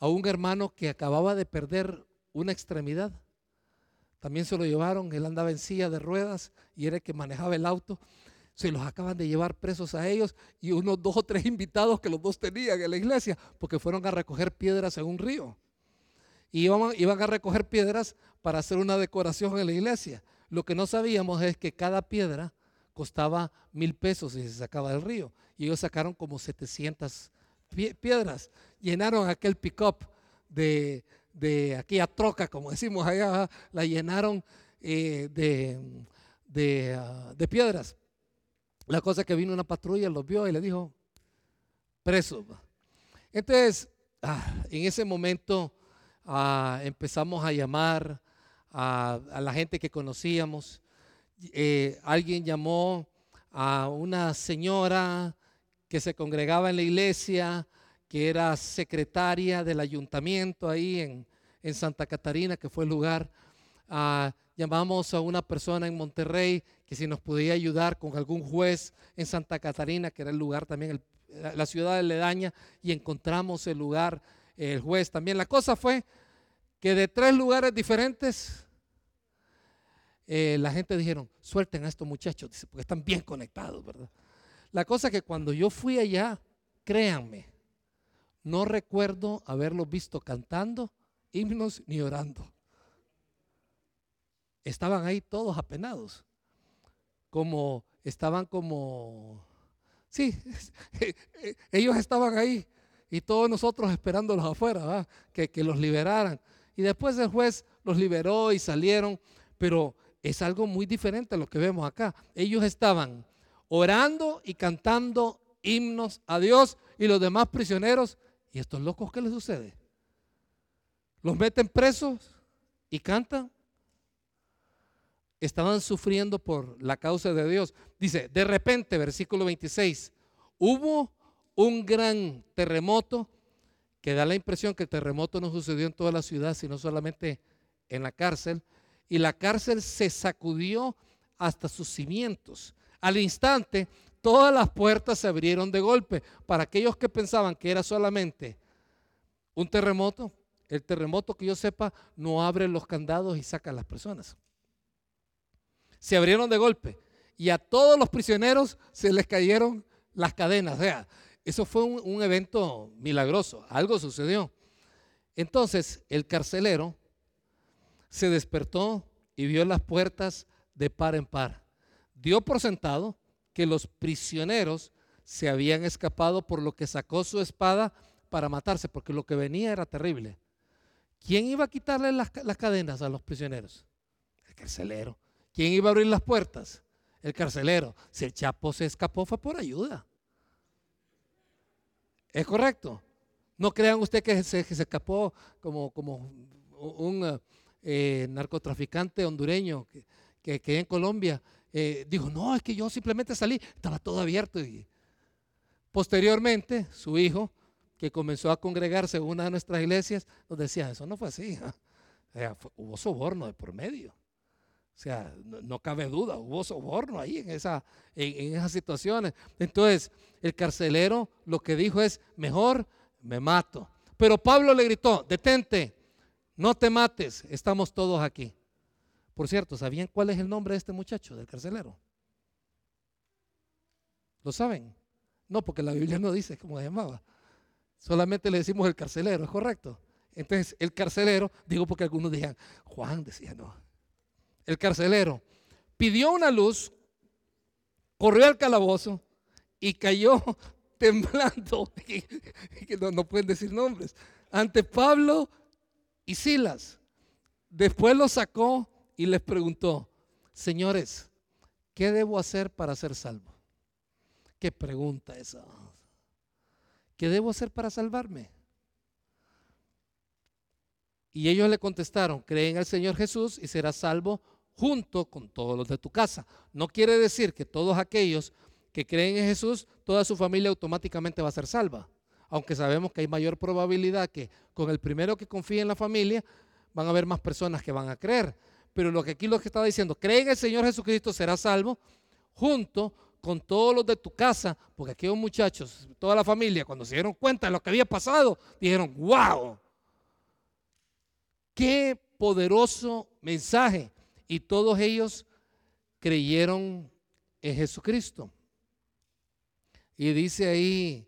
a un hermano que acababa de perder una extremidad. También se lo llevaron, él andaba en silla de ruedas y era el que manejaba el auto se los acaban de llevar presos a ellos y unos dos o tres invitados que los dos tenían en la iglesia, porque fueron a recoger piedras en un río. Y iban, iban a recoger piedras para hacer una decoración en la iglesia. Lo que no sabíamos es que cada piedra costaba mil pesos y se sacaba del río. Y ellos sacaron como 700 piedras. Llenaron aquel pick-up de, de, aquella troca, como decimos allá, la llenaron eh, de, ah, de piedras. La cosa que vino una patrulla, los vio y le dijo, preso. Entonces, ah, en ese momento ah, empezamos a llamar a, la gente que conocíamos. Eh, alguien llamó a una señora que se congregaba en la iglesia, que era secretaria del ayuntamiento ahí en, en Santa Catarina, que fue el lugar. Ah, llamamos a una persona en Monterrey que si nos podía ayudar con algún juez en Santa Catarina, que era el lugar también, la ciudad de Ledaña, y encontramos el lugar, el juez también. La cosa fue que de tres lugares diferentes, eh, la gente dijeron, suelten a estos muchachos, porque están bien conectados, ¿verdad? La cosa que cuando yo fui allá, créanme, no recuerdo haberlos visto cantando himnos ni orando estaban ahí todos apenados, como estaban como, sí, ellos estaban ahí y todos nosotros esperándolos afuera, que, que los liberaran. Y después el juez los liberó y salieron, pero es algo muy diferente a lo que vemos acá. Ellos estaban orando y cantando himnos a Dios y los demás prisioneros. ¿Y estos locos qué les sucede? Los meten presos y cantan estaban sufriendo por la causa de Dios. Dice, de repente, versículo 26, hubo un gran terremoto que da la impresión que el terremoto no sucedió en toda la ciudad, sino solamente en la cárcel. Y la cárcel se sacudió hasta sus cimientos. Al instante, todas las puertas se abrieron de golpe. Para aquellos que pensaban que era solamente un terremoto, el terremoto que yo sepa no abre los candados y saca a las personas. Se abrieron de golpe y a todos los prisioneros se les cayeron las cadenas. O sea, eso fue un, un evento milagroso, algo sucedió. Entonces el carcelero se despertó y vio las puertas de par en par. Dio por sentado que los prisioneros se habían escapado por lo que sacó su espada para matarse, porque lo que venía era terrible. ¿Quién iba a quitarle las, cadenas a los prisioneros? El carcelero. ¿Quién iba a abrir las puertas? El carcelero. Si el chapo se escapó fue por ayuda. ¿Es correcto? No crean usted que se, escapó como, como un eh, narcotraficante hondureño que, que, en Colombia eh, dijo, no, es que yo simplemente salí, estaba todo abierto. Y posteriormente, su hijo, que comenzó a congregarse en una de nuestras iglesias, nos decía, eso no fue así. hubo soborno de por medio. O sea, no, cabe duda, hubo soborno ahí en, esa, en, esas situaciones. Entonces, el carcelero lo que dijo es, mejor me mato. Pero Pablo le gritó, detente, no te mates, estamos todos aquí. Por cierto, ¿sabían cuál es el nombre de este muchacho, del carcelero? ¿Lo saben? No, porque la Biblia no dice cómo se llamaba. Solamente le decimos el carcelero, ¿es correcto? Entonces, el carcelero, digo porque algunos decían, Juan decía, no. El carcelero pidió una luz, corrió al calabozo y cayó temblando, que no, no pueden decir nombres, ante Pablo y Silas. Después lo sacó y les preguntó, señores, ¿qué debo hacer para ser salvo? ¿Qué pregunta esa? ¿Qué debo hacer para salvarme? Y ellos le contestaron, cree en el Señor Jesús y serás salvo junto con todos los de tu casa. No quiere decir que todos aquellos que creen en Jesús, toda su familia automáticamente va a ser salva aunque sabemos que hay mayor probabilidad que con el primero que confíe en la familia, van a haber más personas que van a creer. Pero lo que aquí lo que está diciendo, cree en el Señor Jesucristo, será salvo, junto con todos los de tu casa, porque aquellos muchachos, toda la familia, cuando se dieron cuenta de lo que había pasado, dijeron, wow, qué poderoso mensaje. Y todos ellos creyeron en Jesucristo. Y dice ahí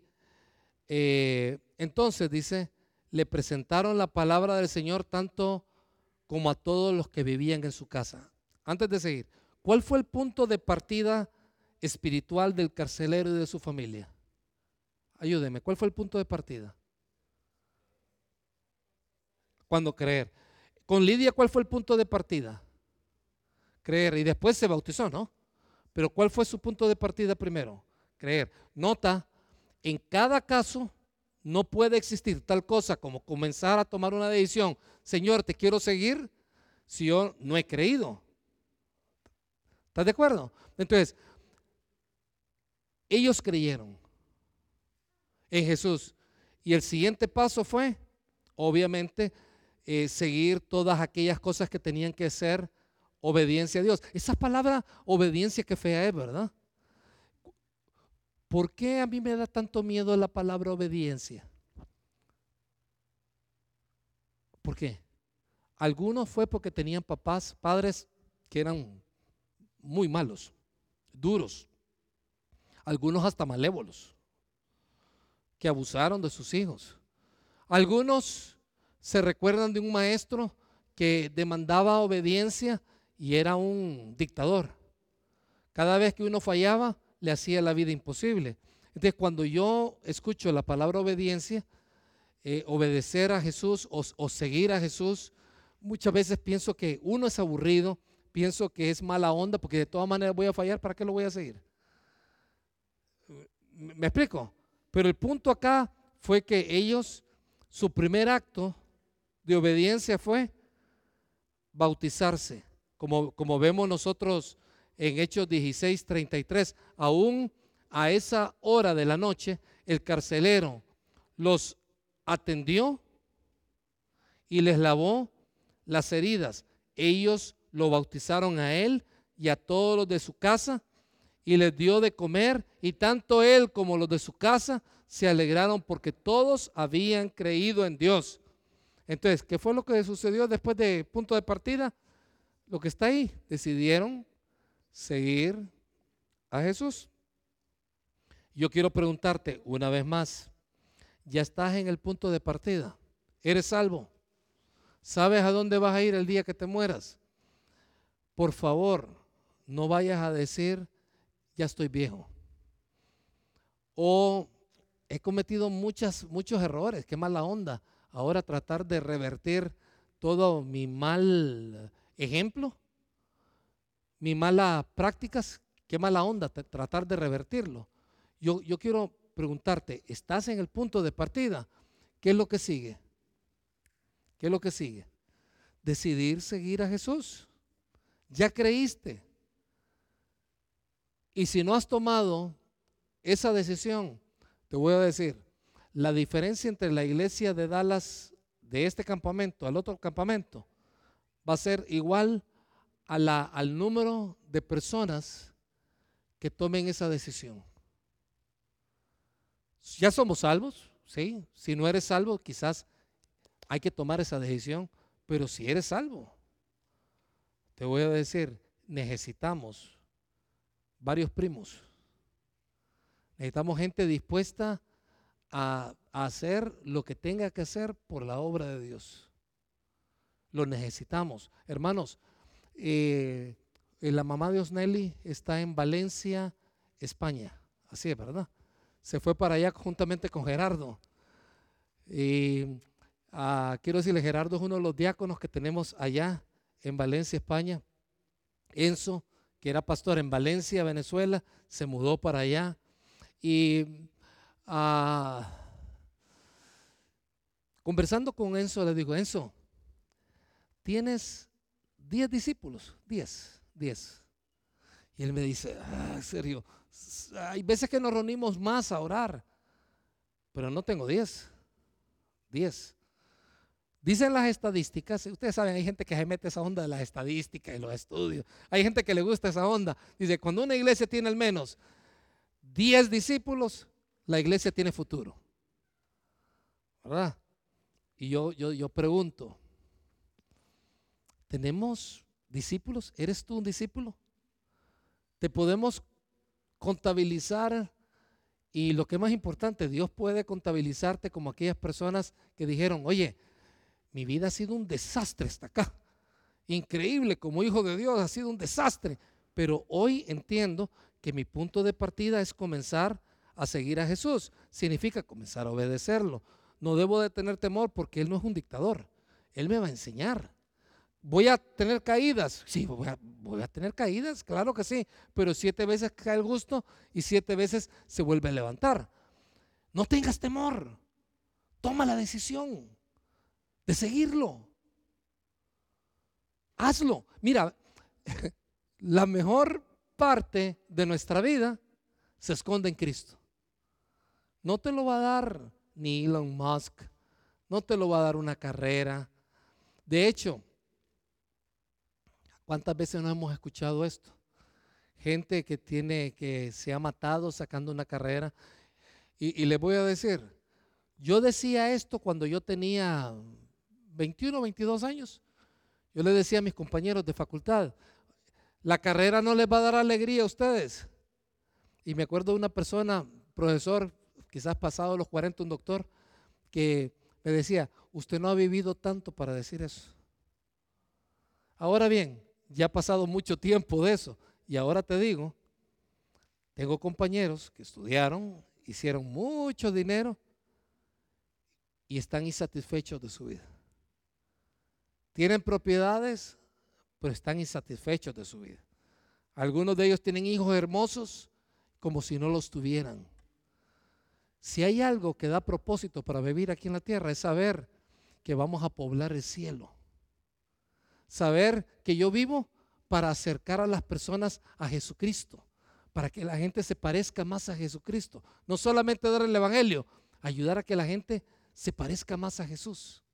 eh, entonces dice, le presentaron la palabra del Señor tanto como a todos los que vivían en su casa. Antes de seguir, ¿cuál fue el punto de partida espiritual del carcelero y de su familia? Ayúdeme, ¿cuál fue el punto de partida? Cuando creer. Con Lidia, ¿cuál fue el punto de partida? Creer. Y después se bautizó, ¿no? Pero ¿cuál fue su punto de partida primero? Creer. Nota en cada caso no puede existir tal cosa como comenzar a tomar una decisión, Señor, te quiero seguir si yo no he creído. ¿Estás de acuerdo? Entonces, ellos creyeron en Jesús. Y el siguiente paso fue, obviamente, eh, seguir todas aquellas cosas que tenían que ser obediencia a Dios. Esa palabra obediencia que fea es, ¿verdad? ¿Por qué a mí me da tanto miedo la palabra obediencia? ¿Por qué? Algunos fue porque tenían papás, padres que eran muy malos, duros, algunos hasta malévolos, que abusaron de sus hijos. Algunos se recuerdan de un maestro que demandaba obediencia y era un dictador. Cada vez que uno fallaba, le hacía la vida imposible. Entonces, cuando yo escucho la palabra obediencia, eh, obedecer a Jesús o, seguir a Jesús, muchas veces pienso que uno es aburrido, pienso que es mala onda, porque de todas maneras voy a fallar, ¿para qué lo voy a seguir? ¿Me explico? Pero el punto acá fue que ellos, su primer acto de obediencia fue bautizarse, como, como vemos nosotros en Hechos 16, 33. Aún a esa hora de la noche, el carcelero los atendió y les lavó las heridas. Ellos lo bautizaron a él y a todos los de su casa y les dio de comer y tanto él como los de su casa se alegraron porque todos habían creído en Dios. Entonces, ¿qué fue lo que sucedió después de punto de partida? Lo que está ahí, decidieron seguir a Jesús. Yo quiero preguntarte una vez más, ¿ya estás en el punto de partida? ¿Eres salvo? ¿Sabes a dónde vas a ir el día que te mueras? Por favor, no vayas a decir, ya estoy viejo. O he cometido muchas, muchos errores, qué mala onda. Ahora tratar de revertir todo mi mal ejemplo, mi mala prácticas, qué mala onda tratar de revertirlo. Yo, yo quiero preguntarte, ¿estás en el punto de partida? ¿Qué es lo que sigue? ¿Qué es lo que sigue? Decidir seguir a Jesús. Ya creíste. Y si no has tomado esa decisión, te voy a decir, la diferencia entre la iglesia de Dallas de este campamento al otro campamento va a ser igual a la, al número de personas que tomen esa decisión. Ya somos salvos, ¿sí? Si no eres salvo, quizás hay que tomar esa decisión, pero si eres salvo, te voy a decir, necesitamos varios primos. Necesitamos gente dispuesta a, hacer lo que tenga que hacer por la obra de Dios. Lo necesitamos. Hermanos, eh, la mamá de Osnelli está en Valencia, España. Así es, ¿verdad? Se fue para allá juntamente con Gerardo. Y ah, quiero decirle, Gerardo es uno de los diáconos que tenemos allá en Valencia, España. Enzo, que era pastor en Valencia, Venezuela, se mudó para allá. Y ah, conversando con Enzo, le digo, Enzo, tienes 10 discípulos, 10, 10. Y él me dice, ah, serio, hay veces que nos reunimos más a orar, pero no tengo 10, 10. Dicen las estadísticas, ustedes saben, hay gente que se mete esa onda de las estadísticas y los estudios. Hay gente que le gusta esa onda. Dice, cuando una iglesia tiene al menos 10 discípulos, la iglesia tiene futuro. ¿Verdad? Y yo, yo, yo pregunto, ¿tenemos discípulos? ¿Eres tú un discípulo? ¿Te podemos contabilizar? Y lo que es más importante, Dios puede contabilizarte como aquellas personas que dijeron, oye, mi vida ha sido un desastre hasta acá. Increíble, como hijo de Dios ha sido un desastre. Pero hoy entiendo que mi punto de partida es comenzar a seguir a Jesús. Significa comenzar a obedecerlo. No debo de tener temor porque Él no es un dictador. Él me va a enseñar. ¿Voy a tener caídas? Sí, voy a, voy a, tener caídas, claro que sí, pero siete veces cae el gusto y siete veces se vuelve a levantar. No tengas temor, toma la decisión de seguirlo. Hazlo. Mira, la mejor parte de nuestra vida se esconde en Cristo. No te lo va a dar ni Elon Musk, no te lo va a dar una carrera. De hecho, ¿cuántas veces no hemos escuchado esto? Gente que tiene, que se ha matado sacando una carrera. Y, y le voy a decir, yo decía esto cuando yo tenía 21, 22 años. Yo le decía a mis compañeros de facultad, la carrera no les va a dar alegría a ustedes. Y me acuerdo de una persona, profesor, quizás pasado los 40, un doctor, que me decía, usted no ha vivido tanto para decir eso. Ahora bien, ya ha pasado mucho tiempo de eso. Y ahora te digo, tengo compañeros que estudiaron, hicieron mucho dinero y están insatisfechos de su vida. Tienen propiedades, pero están insatisfechos de su vida. Algunos de ellos tienen hijos hermosos como si no los tuvieran. Si hay algo que da propósito para vivir aquí en la tierra es saber que vamos a poblar el cielo. Saber que yo vivo para acercar a las personas a Jesucristo, para que la gente se parezca más a Jesucristo. No solamente dar el Evangelio, ayudar a que la gente se parezca más a Jesús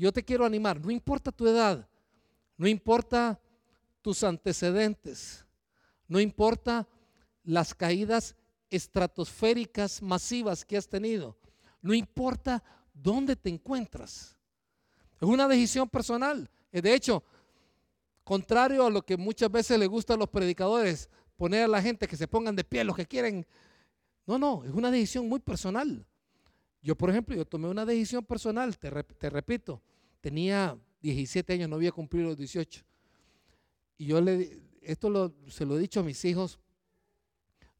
yo te quiero animar, no importa tu edad, no importa tus antecedentes, no importa las caídas estratosféricas masivas que has tenido, no importa dónde te encuentras, Es una decisión personal. De hecho, contrario a lo que muchas veces le gusta a los predicadores, poner a la gente que se pongan de pie los que quieren. No, no, es una decisión muy personal. Yo, por ejemplo, yo tomé una decisión personal, te, repito, tenía 17 años, no había cumplido los 18. Y yo le, esto se lo he dicho a mis hijos,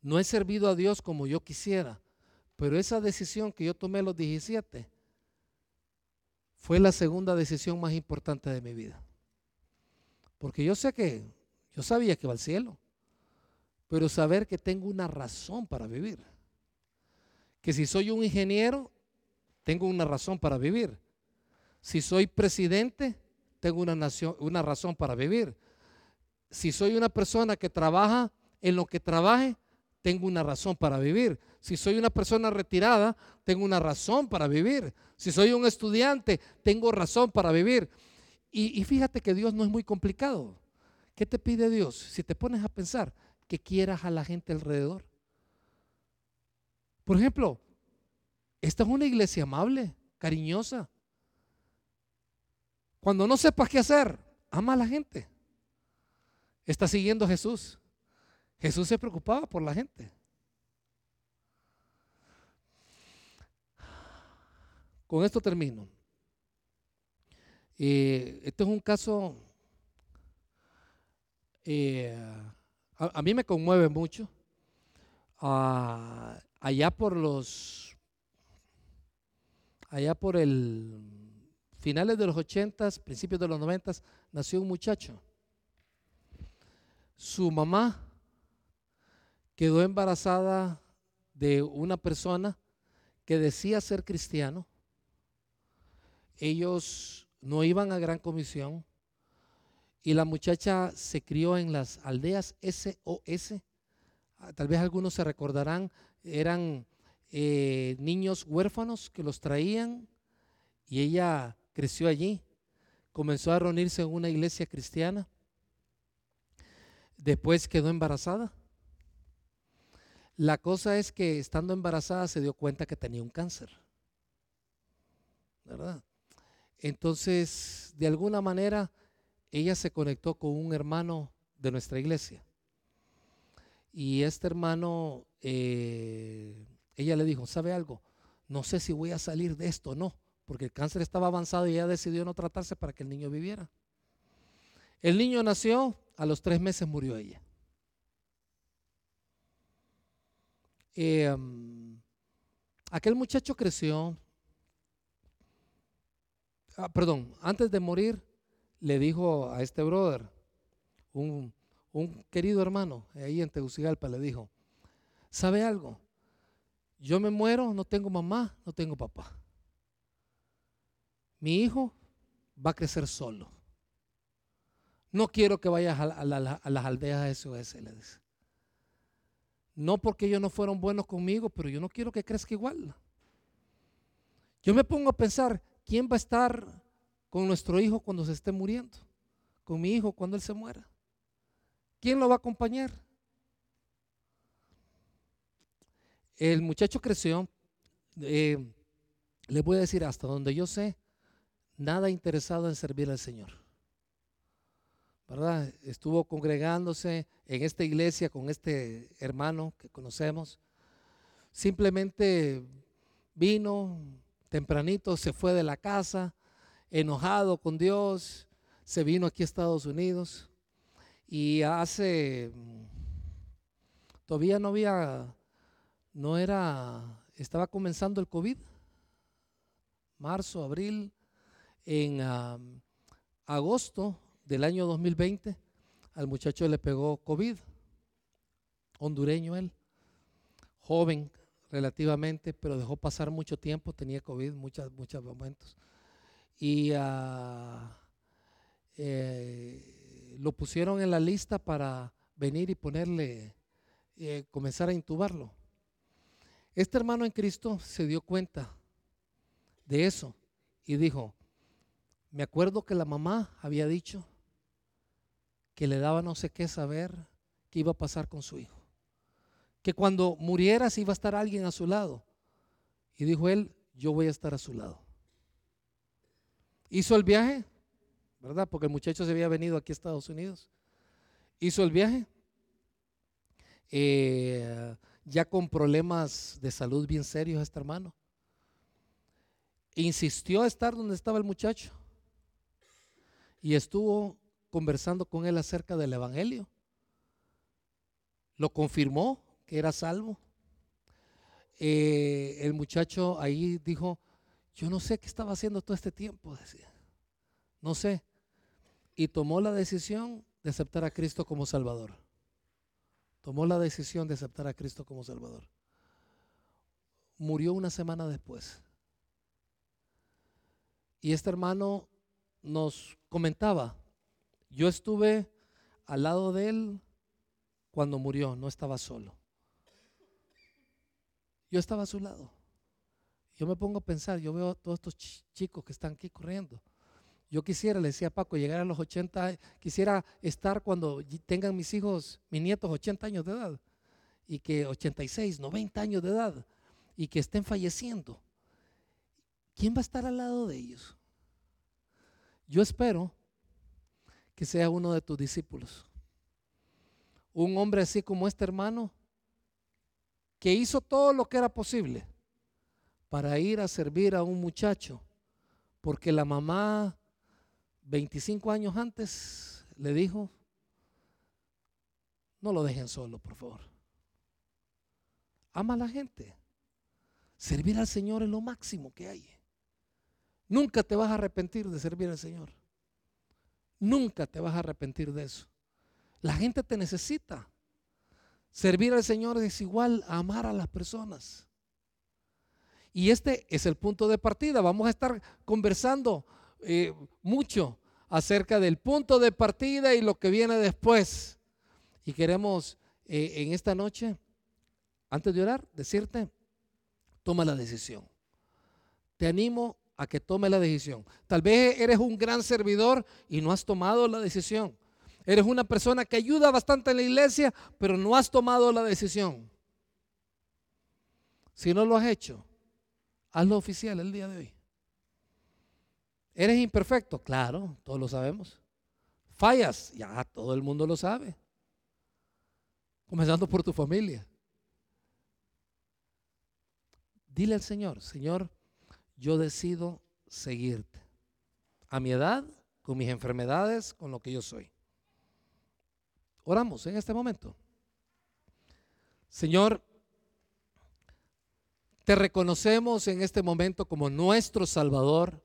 no he servido a Dios como yo quisiera, pero esa decisión que yo tomé a los 17 fue la segunda decisión más importante de mi vida. Porque yo sé que, yo sabía que va al cielo, pero saber que tengo una razón para vivir. Que si soy un ingeniero, tengo una razón para vivir. Si soy presidente, tengo una, nación, una razón para vivir. Si soy una persona que trabaja en lo que trabaje, tengo una razón para vivir. Si soy una persona retirada, tengo una razón para vivir. Si soy un estudiante, tengo razón para vivir. Y, fíjate que Dios no es muy complicado. ¿Qué te pide Dios? Si te pones a pensar que quieras a la gente alrededor. Por ejemplo, esta es una iglesia amable, cariñosa. Cuando no sepas qué hacer, ama a la gente. Está siguiendo a Jesús. Jesús se preocupaba por la gente. Con esto termino. Eh, este es un caso, eh, a, mí me conmueve mucho. Ah, allá por los, allá por el finales de los ochentas, principios de los noventas, nació un muchacho. Su mamá quedó embarazada de una persona que decía ser cristiano. Ellos no iban a gran comisión y la muchacha se crió en las aldeas SOS. Ah, tal vez algunos se recordarán, eran eh, niños huérfanos que los traían y ella creció allí. Comenzó a reunirse en una iglesia cristiana. Después quedó embarazada la cosa es que estando embarazada se dio cuenta que tenía un cáncer. ¿Verdad? Entonces, de alguna manera, ella se conectó con un hermano de nuestra iglesia. Y este hermano, eh, ella le dijo, ¿sabe algo? No sé si voy a salir de esto o no, porque el cáncer estaba avanzado y ella decidió no tratarse para que el niño viviera. El niño nació, a los tres meses murió ella. Em, aquel muchacho creció, ah, perdón, antes de morir le dijo a este brother, un, un querido hermano, ahí en Tegucigalpa, le dijo, ¿sabe algo? Yo me muero, no tengo mamá, no tengo papá. Mi hijo va a crecer solo. No quiero que vayas a, las aldeas de SOS, le dice. No porque ellos no fueron buenos conmigo, pero yo no quiero que crezca igual. Yo me pongo a pensar, ¿quién va a estar con nuestro hijo cuando se esté muriendo? Con mi hijo cuando él se muera. ¿Quién lo va a acompañar? El muchacho creció, eh, le voy a decir hasta donde yo sé, nada interesado en servir al Señor. ¿verdad? Estuvo congregándose en esta iglesia con este hermano que conocemos. Simplemente vino tempranito, se fue de la casa, enojado con Dios, se vino aquí a Estados Unidos. Y hace, todavía no había, no era, estaba comenzando el COVID, marzo, abril, en agosto del año 2020, al muchacho le pegó COVID, hondureño él, joven relativamente, pero dejó pasar mucho tiempo, tenía COVID muchos, muchos momentos. Y ah, eh, lo pusieron en la lista para venir y ponerle, eh, comenzar a intubarlo. Este hermano en Cristo se dio cuenta de eso y dijo, me acuerdo que la mamá había dicho que le daba no sé qué saber qué iba a pasar con su hijo. Que cuando murieras iba a estar alguien a su lado. Y dijo él, yo voy a estar a su lado. Hizo el viaje, ¿verdad? Porque el muchacho se había venido aquí a Estados Unidos. Hizo el viaje. Eh, ya con problemas de salud bien serios este hermano. Insistió a estar donde estaba el muchacho y estuvo conversando con él acerca del Evangelio. Lo confirmó era salvo. Eh, el muchacho ahí dijo, yo no sé qué estaba haciendo todo este tiempo, decía. No sé. Y tomó la decisión de aceptar a Cristo como Salvador. Tomó la decisión de aceptar a Cristo como Salvador. Murió una semana después. Y este hermano nos comentaba, yo estuve al lado de él cuando murió, no estaba solo. Yo estaba a su lado. Yo me pongo a pensar, yo veo a todos estos chicos que están aquí corriendo. Yo quisiera, le decía Paco, llegar a los 80, quisiera estar cuando tengan mis hijos, mis nietos 80 años de edad, y que 86, 90 años de edad, y que estén falleciendo. ¿Quién va a estar al lado de ellos? Yo espero que sea uno de tus discípulos. Un hombre así como este hermano, que hizo todo lo que era posible para ir a servir a un muchacho, porque la mamá 25 años antes le dijo, no lo dejen solo, por favor. Ama a la gente. Servir al Señor es lo máximo que hay. Nunca te vas a arrepentir de servir al Señor. Nunca te vas a arrepentir de eso. La gente te necesita. Servir al Señor es igual a amar a las personas. Y este es el punto de partida. Vamos a estar conversando eh, mucho acerca del punto de partida y lo que viene después. Y queremos eh, en esta noche, antes de orar, decirte, toma la decisión. Te animo a que tome la decisión. Tal vez eres un gran servidor y no has tomado la decisión. Eres una persona que ayuda bastante en la iglesia, pero no has tomado la decisión. Si no lo has hecho, hazlo oficial el día de hoy. ¿Eres imperfecto? Claro, todos lo sabemos. Fallas, ya todo el mundo lo sabe. Comenzando por tu familia. Dile al Señor, Señor, yo decido seguirte. A mi edad, con mis enfermedades, con lo que yo soy. Oramos en este momento. Señor, te reconocemos en este momento como nuestro Salvador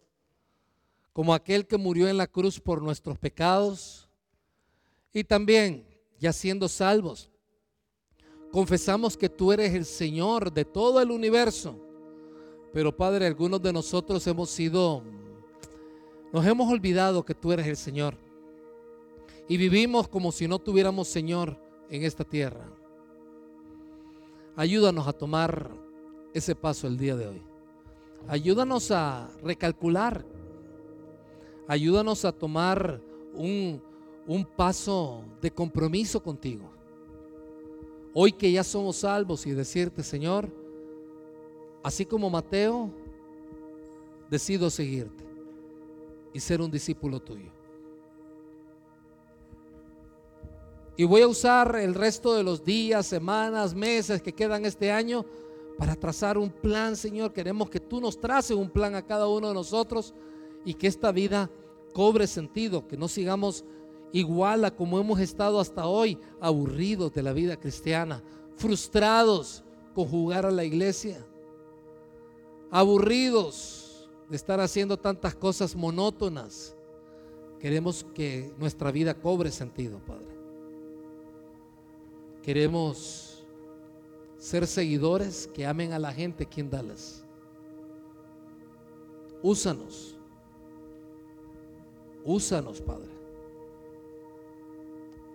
como aquel que murió en la cruz por nuestros pecados. Y también, ya siendo salvos, confesamos que tú eres el Señor de todo el universo. Pero Padre, algunos de nosotros hemos sido, nos hemos olvidado que tú eres el Señor. Y vivimos como si no tuviéramos Señor en esta tierra. Ayúdanos a tomar ese paso el día de hoy. Ayúdanos a recalcular Ayúdanos a tomar un, paso de compromiso contigo. Hoy que ya somos salvos y decirte, Señor, así como Mateo, decido seguirte y ser un discípulo tuyo. Y voy a usar el resto de los días, semanas, meses que quedan este año para trazar un plan, Señor. Queremos que tú nos traces un plan a cada uno de nosotros y que esta vida cobre sentido, que no sigamos igual a como hemos estado hasta hoy, aburridos de la vida cristiana, frustrados con jugar a la iglesia, aburridos de estar haciendo tantas cosas monótonas. Queremos que nuestra vida cobre sentido, Padre. Queremos ser seguidores que amen a la gente quien dalas. Úsanos Úsanos, Padre.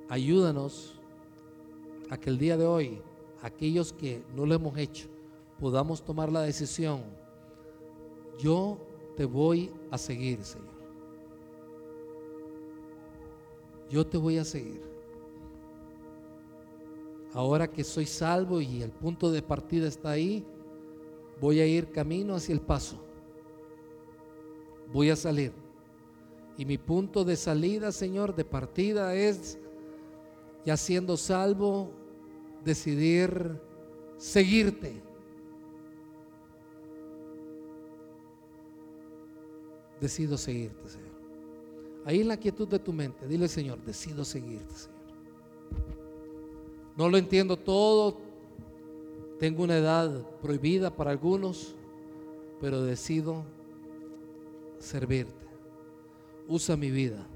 Ayúdanos a que el día de hoy, aquellos que no lo hemos hecho, podamos tomar la decisión. Yo te voy a seguir, Señor. Yo te voy a seguir. Ahora que soy salvo y el punto de partida está ahí, voy a ir camino hacia el paso. Voy a salir Y mi punto de salida, Señor, de partida es, ya siendo salvo, decidir seguirte. Decido seguirte, Señor. Ahí en la quietud de tu mente, dile, Señor, decido seguirte, Señor. No lo entiendo todo. Tengo una edad prohibida para algunos, pero decido servirte. Usa mi vida.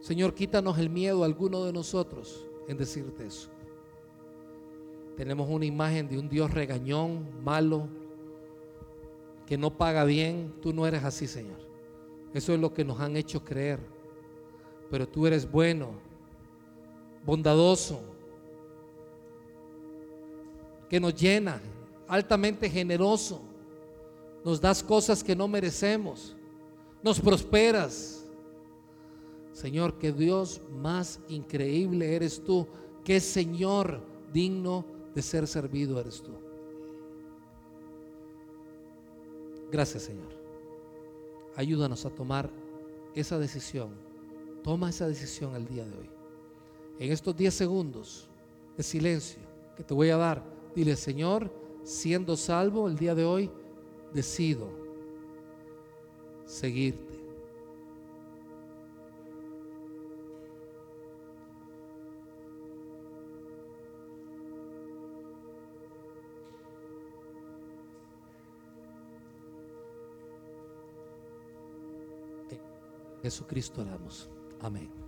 Señor, quítanos el miedo a alguno de nosotros en decirte eso. Tenemos una imagen de un Dios regañón, malo, que no paga bien. Tú no eres así, Señor. Eso es lo que nos han hecho creer. Pero tú eres bueno, bondadoso, que nos llena, altamente generoso. Nos das cosas que no merecemos. Nos prosperas. Señor, que Dios más increíble eres tú. Que Señor digno de ser servido eres tú. Gracias, Señor. Ayúdanos a tomar esa decisión. Toma esa decisión el día de hoy. En estos 10 segundos de silencio que te voy a dar, dile, Señor, siendo salvo el día de hoy, decido seguirte. Jesucristo oramos. Amém.